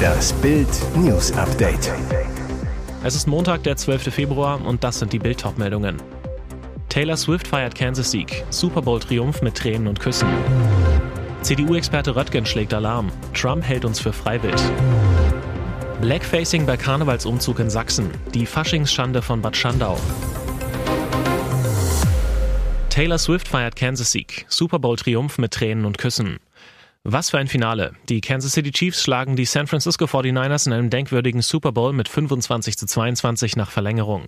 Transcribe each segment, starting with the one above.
Das Bild News Update. Es ist Montag, der 12. Februar und das sind die Bild meldungen Taylor Swift feiert Kansas Sieg. Super Bowl Triumph mit Tränen und Küssen. CDU-Experte Röttgen schlägt Alarm. Trump hält uns für Freiwild. Blackfacing bei Karnevalsumzug in Sachsen. Die Faschingsschande von Bad Schandau. Taylor Swift feiert Kansas Sieg. Super Bowl Triumph mit Tränen und Küssen. Was für ein Finale. Die Kansas City Chiefs schlagen die San Francisco 49ers in einem denkwürdigen Super Bowl mit 25 zu 22 nach Verlängerung.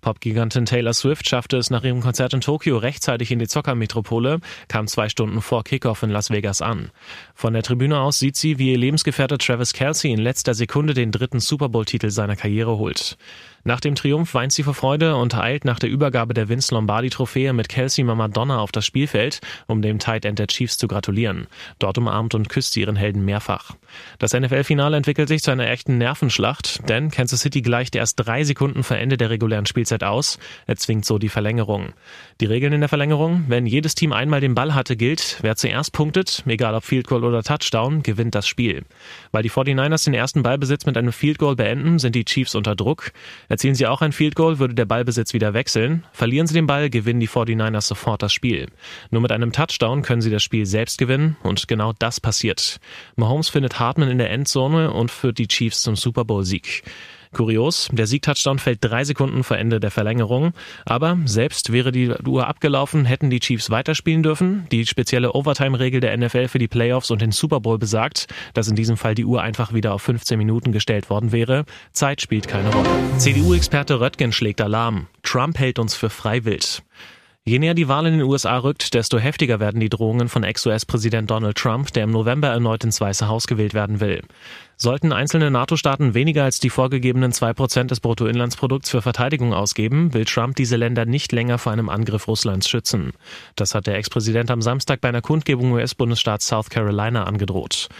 Popgigantin Taylor Swift schaffte es nach ihrem Konzert in Tokio rechtzeitig in die Zockermetropole, kam zwei Stunden vor Kickoff in Las Vegas an. Von der Tribüne aus sieht sie, wie ihr Lebensgefährte Travis Kelsey in letzter Sekunde den dritten Super Bowl-Titel seiner Karriere holt. Nach dem Triumph weint sie vor Freude und eilt nach der Übergabe der Vince Lombardi Trophäe mit Kelsey Mama Donna auf das Spielfeld, um dem Tight End der Chiefs zu gratulieren. Dort umarmt und küsst ihren Helden mehrfach. Das NFL-Finale entwickelt sich zu einer echten Nervenschlacht, denn Kansas City gleicht erst drei Sekunden vor Ende der regulären Spielzeit aus, erzwingt so die Verlängerung. Die Regeln in der Verlängerung, wenn jedes Team einmal den Ball hatte, gilt, wer zuerst punktet, egal ob Field Goal oder Touchdown, gewinnt das Spiel. Weil die 49ers den ersten Ballbesitz mit einem Field Goal beenden, sind die Chiefs unter Druck. Erzielen sie auch ein Field Goal, würde der Ballbesitz wieder wechseln. Verlieren sie den Ball, gewinnen die 49ers sofort das Spiel. Nur mit einem Touchdown können sie das Spiel selbst gewinnen und genau das passiert. Mahomes findet Hartman in der Endzone und führt die Chiefs zum Super Bowl Sieg. Kurios, der Siegtouchdown fällt drei Sekunden vor Ende der Verlängerung. Aber selbst wäre die Uhr abgelaufen, hätten die Chiefs weiterspielen dürfen. Die spezielle Overtime-Regel der NFL für die Playoffs und den Super Bowl besagt, dass in diesem Fall die Uhr einfach wieder auf 15 Minuten gestellt worden wäre. Zeit spielt keine Rolle. CDU-Experte Röttgen schlägt Alarm. Trump hält uns für freiwillig. Je näher die Wahl in den USA rückt, desto heftiger werden die Drohungen von Ex-US-Präsident Donald Trump, der im November erneut ins Weiße Haus gewählt werden will. Sollten einzelne NATO-Staaten weniger als die vorgegebenen zwei Prozent des Bruttoinlandsprodukts für Verteidigung ausgeben, will Trump diese Länder nicht länger vor einem Angriff Russlands schützen. Das hat der Ex-Präsident am Samstag bei einer Kundgebung US-Bundesstaats South Carolina angedroht.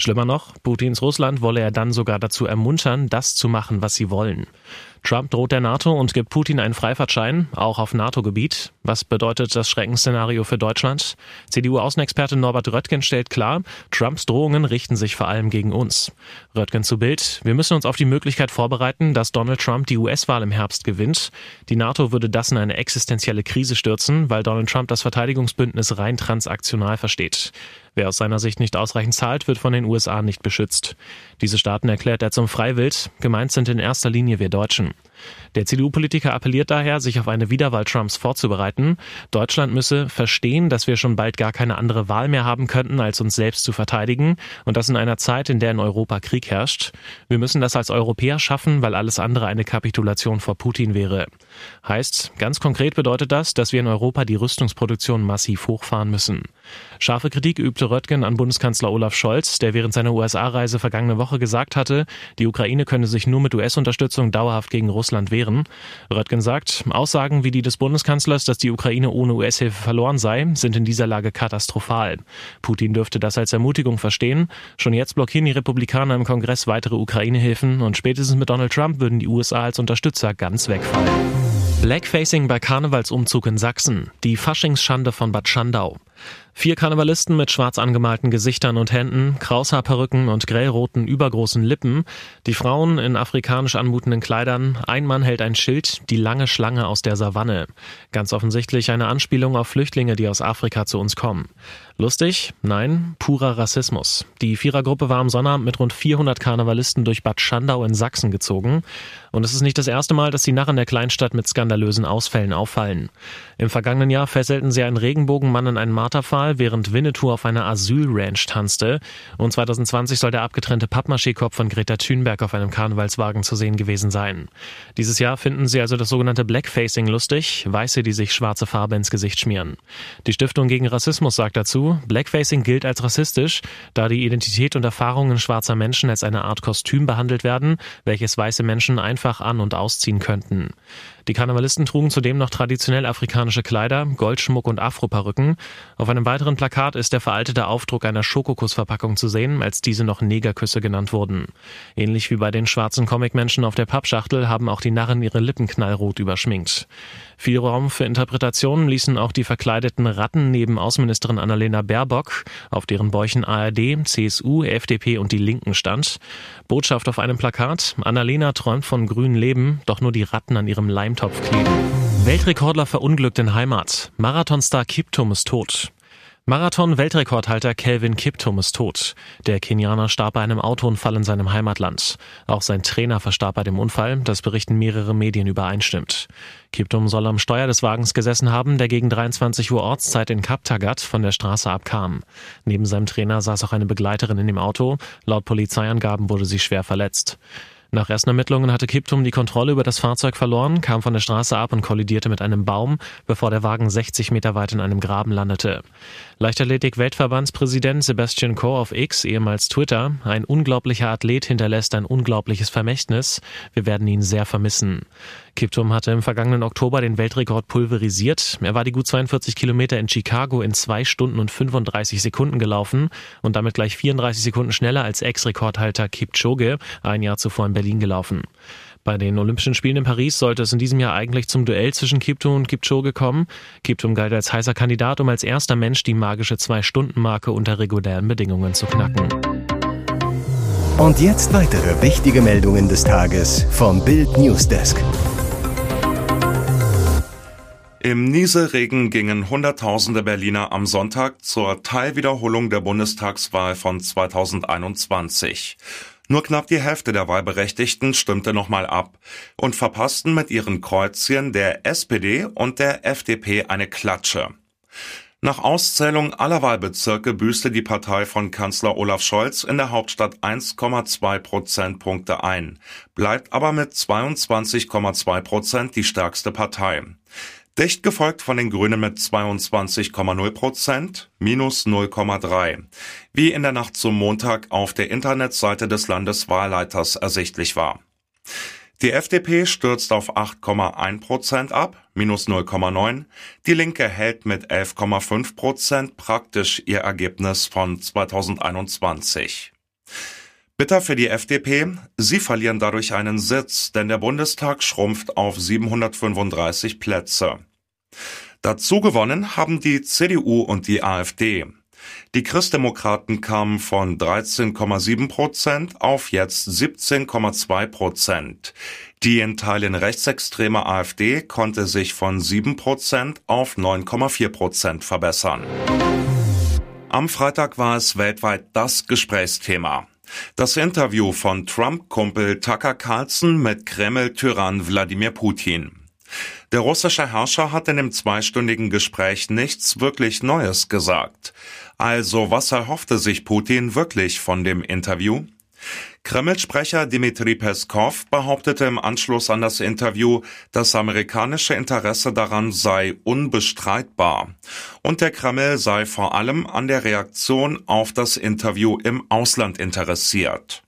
Schlimmer noch, Putins Russland wolle er dann sogar dazu ermuntern, das zu machen, was sie wollen. Trump droht der NATO und gibt Putin einen Freifahrtschein, auch auf NATO-Gebiet. Was bedeutet das Schreckensszenario für Deutschland? CDU-Außenexperte Norbert Röttgen stellt klar, Trumps Drohungen richten sich vor allem gegen uns. Röttgen zu Bild, wir müssen uns auf die Möglichkeit vorbereiten, dass Donald Trump die US-Wahl im Herbst gewinnt. Die NATO würde das in eine existenzielle Krise stürzen, weil Donald Trump das Verteidigungsbündnis rein transaktional versteht. Wer aus seiner Sicht nicht ausreichend zahlt, wird von den USA nicht beschützt. Diese Staaten erklärt er zum Freiwild. Gemeint sind in erster Linie wir Deutschen. Der CDU-Politiker appelliert daher, sich auf eine Wiederwahl Trumps vorzubereiten. Deutschland müsse verstehen, dass wir schon bald gar keine andere Wahl mehr haben könnten, als uns selbst zu verteidigen und das in einer Zeit, in der in Europa Krieg herrscht. Wir müssen das als Europäer schaffen, weil alles andere eine Kapitulation vor Putin wäre. Heißt, ganz konkret bedeutet das, dass wir in Europa die Rüstungsproduktion massiv hochfahren müssen. Scharfe Kritik übte Röttgen an Bundeskanzler Olaf Scholz, der während seiner USA-Reise vergangene Woche gesagt hatte, die Ukraine könne sich nur mit US-Unterstützung dauerhaft gegen Russland wehren. Röttgen sagt, Aussagen wie die des Bundeskanzlers, dass die Ukraine ohne US-Hilfe verloren sei, sind in dieser Lage katastrophal. Putin dürfte das als Ermutigung verstehen. Schon jetzt blockieren die Republikaner im Kongress weitere Ukraine-Hilfen und spätestens mit Donald Trump würden die USA als Unterstützer ganz wegfallen. Blackfacing bei Karnevalsumzug in Sachsen. Die Faschingsschande von Bad Schandau. Vier Karnevalisten mit schwarz angemalten Gesichtern und Händen, Kraushaarperücken und grellroten übergroßen Lippen, die Frauen in afrikanisch anmutenden Kleidern, ein Mann hält ein Schild, die lange Schlange aus der Savanne. Ganz offensichtlich eine Anspielung auf Flüchtlinge, die aus Afrika zu uns kommen. Lustig? Nein, purer Rassismus. Die Vierergruppe war am Sonnabend mit rund 400 Karnevalisten durch Bad Schandau in Sachsen gezogen. Und es ist nicht das erste Mal, dass die Narren der Kleinstadt mit skandalösen Ausfällen auffallen. Im vergangenen Jahr fesselten sie einen Regenbogenmann in einen Marterpfahl, während Winnetou auf einer Asylranch tanzte. Und 2020 soll der abgetrennte Pappmaché-Kopf von Greta Thunberg auf einem Karnevalswagen zu sehen gewesen sein. Dieses Jahr finden sie also das sogenannte Blackfacing lustig, Weiße, die sich schwarze Farbe ins Gesicht schmieren. Die Stiftung gegen Rassismus sagt dazu, Blackfacing gilt als rassistisch, da die Identität und Erfahrungen schwarzer Menschen als eine Art Kostüm behandelt werden, welches weiße Menschen einfach an- und ausziehen könnten. Die Karnevalisten trugen zudem noch traditionell afrikanische Kleider, Goldschmuck und Afroperücken. Auf einem weiteren Plakat ist der veraltete Aufdruck einer Schokokussverpackung zu sehen, als diese noch Negerküsse genannt wurden. Ähnlich wie bei den schwarzen Comicmenschen auf der Pappschachtel haben auch die Narren ihre Lippen knallrot überschminkt. Viel Raum für Interpretationen ließen auch die verkleideten Ratten neben Außenministerin Annalena Baerbock, auf deren Bäuchen ARD, CSU, FDP und die Linken stand. Botschaft auf einem Plakat, Annalena träumt von grünen Leben, doch nur die Ratten an ihrem Leimtopf kleben. Weltrekordler verunglückt in Heimat. Marathonstar Kiptum ist tot. Marathon-Weltrekordhalter Kelvin Kiptum ist tot. Der Kenianer starb bei einem Autounfall in seinem Heimatland. Auch sein Trainer verstarb bei dem Unfall, das berichten mehrere Medien übereinstimmt. Kiptum soll am Steuer des Wagens gesessen haben, der gegen 23 Uhr Ortszeit in Kaptagat von der Straße abkam. Neben seinem Trainer saß auch eine Begleiterin in dem Auto. Laut Polizeiangaben wurde sie schwer verletzt. Nach ersten Ermittlungen hatte Kiptum die Kontrolle über das Fahrzeug verloren, kam von der Straße ab und kollidierte mit einem Baum, bevor der Wagen 60 Meter weit in einem Graben landete. Leichtathletik-Weltverbandspräsident Sebastian Coe auf X, ehemals Twitter, ein unglaublicher Athlet hinterlässt ein unglaubliches Vermächtnis. Wir werden ihn sehr vermissen. Kiptum hatte im vergangenen Oktober den Weltrekord pulverisiert. Er war die gut 42 Kilometer in Chicago in zwei Stunden und 35 Sekunden gelaufen und damit gleich 34 Sekunden schneller als Ex-Rekordhalter Kipchoge ein Jahr zuvor in Berlin gelaufen. Bei den Olympischen Spielen in Paris sollte es in diesem Jahr eigentlich zum Duell zwischen Kiptum und Kipchoge kommen. Kiptum galt als heißer Kandidat, um als erster Mensch die magische Zwei-Stunden-Marke unter regulären Bedingungen zu knacken. Und jetzt weitere wichtige Meldungen des Tages vom Bild Newsdesk. Im Nieselregen gingen Hunderttausende Berliner am Sonntag zur Teilwiederholung der Bundestagswahl von 2021. Nur knapp die Hälfte der Wahlberechtigten stimmte nochmal ab und verpassten mit ihren Kreuzchen der SPD und der FDP eine Klatsche. Nach Auszählung aller Wahlbezirke büßte die Partei von Kanzler Olaf Scholz in der Hauptstadt 1,2 Prozentpunkte ein, bleibt aber mit 22,2 Prozent die stärkste Partei. Dicht gefolgt von den Grünen mit 22,0 Prozent, minus 0,3, wie in der Nacht zum Montag auf der Internetseite des Landeswahlleiters ersichtlich war. Die FDP stürzt auf 8,1 Prozent ab, minus 0,9. Die Linke hält mit 11,5 Prozent praktisch ihr Ergebnis von 2021. Bitter für die FDP, sie verlieren dadurch einen Sitz, denn der Bundestag schrumpft auf 735 Plätze. Dazu gewonnen haben die CDU und die AfD. Die Christdemokraten kamen von 13,7 Prozent auf jetzt 17,2 Prozent. Die in Teilen rechtsextreme AfD konnte sich von 7 Prozent auf 9,4 Prozent verbessern. Am Freitag war es weltweit das Gesprächsthema. Das Interview von Trump-Kumpel Tucker Carlson mit Kreml-Tyrann Wladimir Putin. Der russische Herrscher hat in dem zweistündigen Gespräch nichts wirklich Neues gesagt. Also was erhoffte sich Putin wirklich von dem Interview? Kreml-Sprecher Dmitri Peskov behauptete im Anschluss an das Interview, das amerikanische Interesse daran sei unbestreitbar und der Kreml sei vor allem an der Reaktion auf das Interview im Ausland interessiert.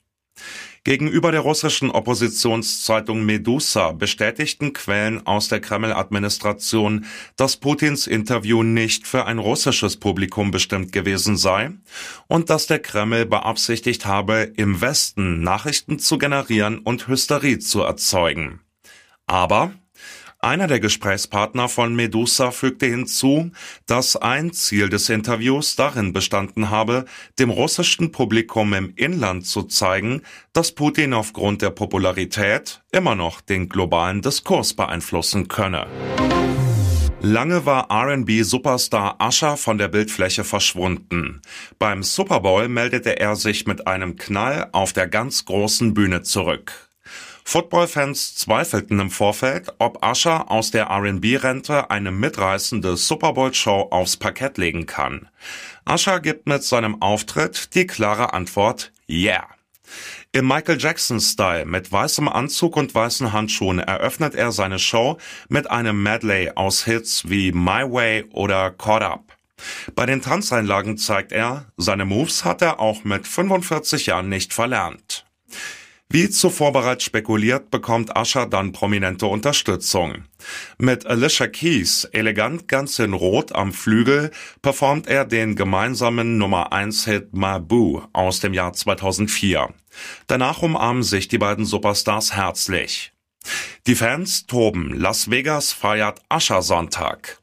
Gegenüber der russischen Oppositionszeitung Medusa bestätigten Quellen aus der Kreml-Administration, dass Putins Interview nicht für ein russisches Publikum bestimmt gewesen sei und dass der Kreml beabsichtigt habe, im Westen Nachrichten zu generieren und Hysterie zu erzeugen. Aber einer der Gesprächspartner von Medusa fügte hinzu, dass ein Ziel des Interviews darin bestanden habe, dem russischen Publikum im Inland zu zeigen, dass Putin aufgrund der Popularität immer noch den globalen Diskurs beeinflussen könne. Lange war R&B-Superstar Usher von der Bildfläche verschwunden. Beim Super Bowl meldete er sich mit einem Knall auf der ganz großen Bühne zurück. Football-Fans zweifelten im Vorfeld, ob Usher aus der R&B-Rente eine mitreißende Super Bowl-Show aufs Parkett legen kann. Usher gibt mit seinem Auftritt die klare Antwort Yeah. Im Michael Jackson-Style mit weißem Anzug und weißen Handschuhen eröffnet er seine Show mit einem Medley aus Hits wie My Way oder Caught Up. Bei den Tanzeinlagen zeigt er, seine Moves hat er auch mit 45 Jahren nicht verlernt. Wie zuvor bereits spekuliert, bekommt Usher dann prominente Unterstützung. Mit Alicia Keys, elegant ganz in Rot am Flügel, performt er den gemeinsamen Nummer 1 Hit Mabu aus dem Jahr 2004. Danach umarmen sich die beiden Superstars herzlich. Die Fans toben. Las Vegas feiert Ascher-Sonntag.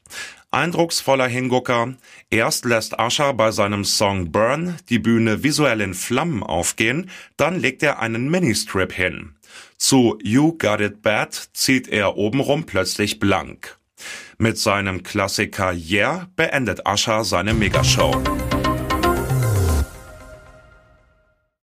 Eindrucksvoller Hingucker. Erst lässt Ascher bei seinem Song Burn die Bühne visuell in Flammen aufgehen, dann legt er einen Ministrip hin. Zu You Got It Bad zieht er obenrum plötzlich blank. Mit seinem Klassiker Yeah beendet Ascher seine Megashow.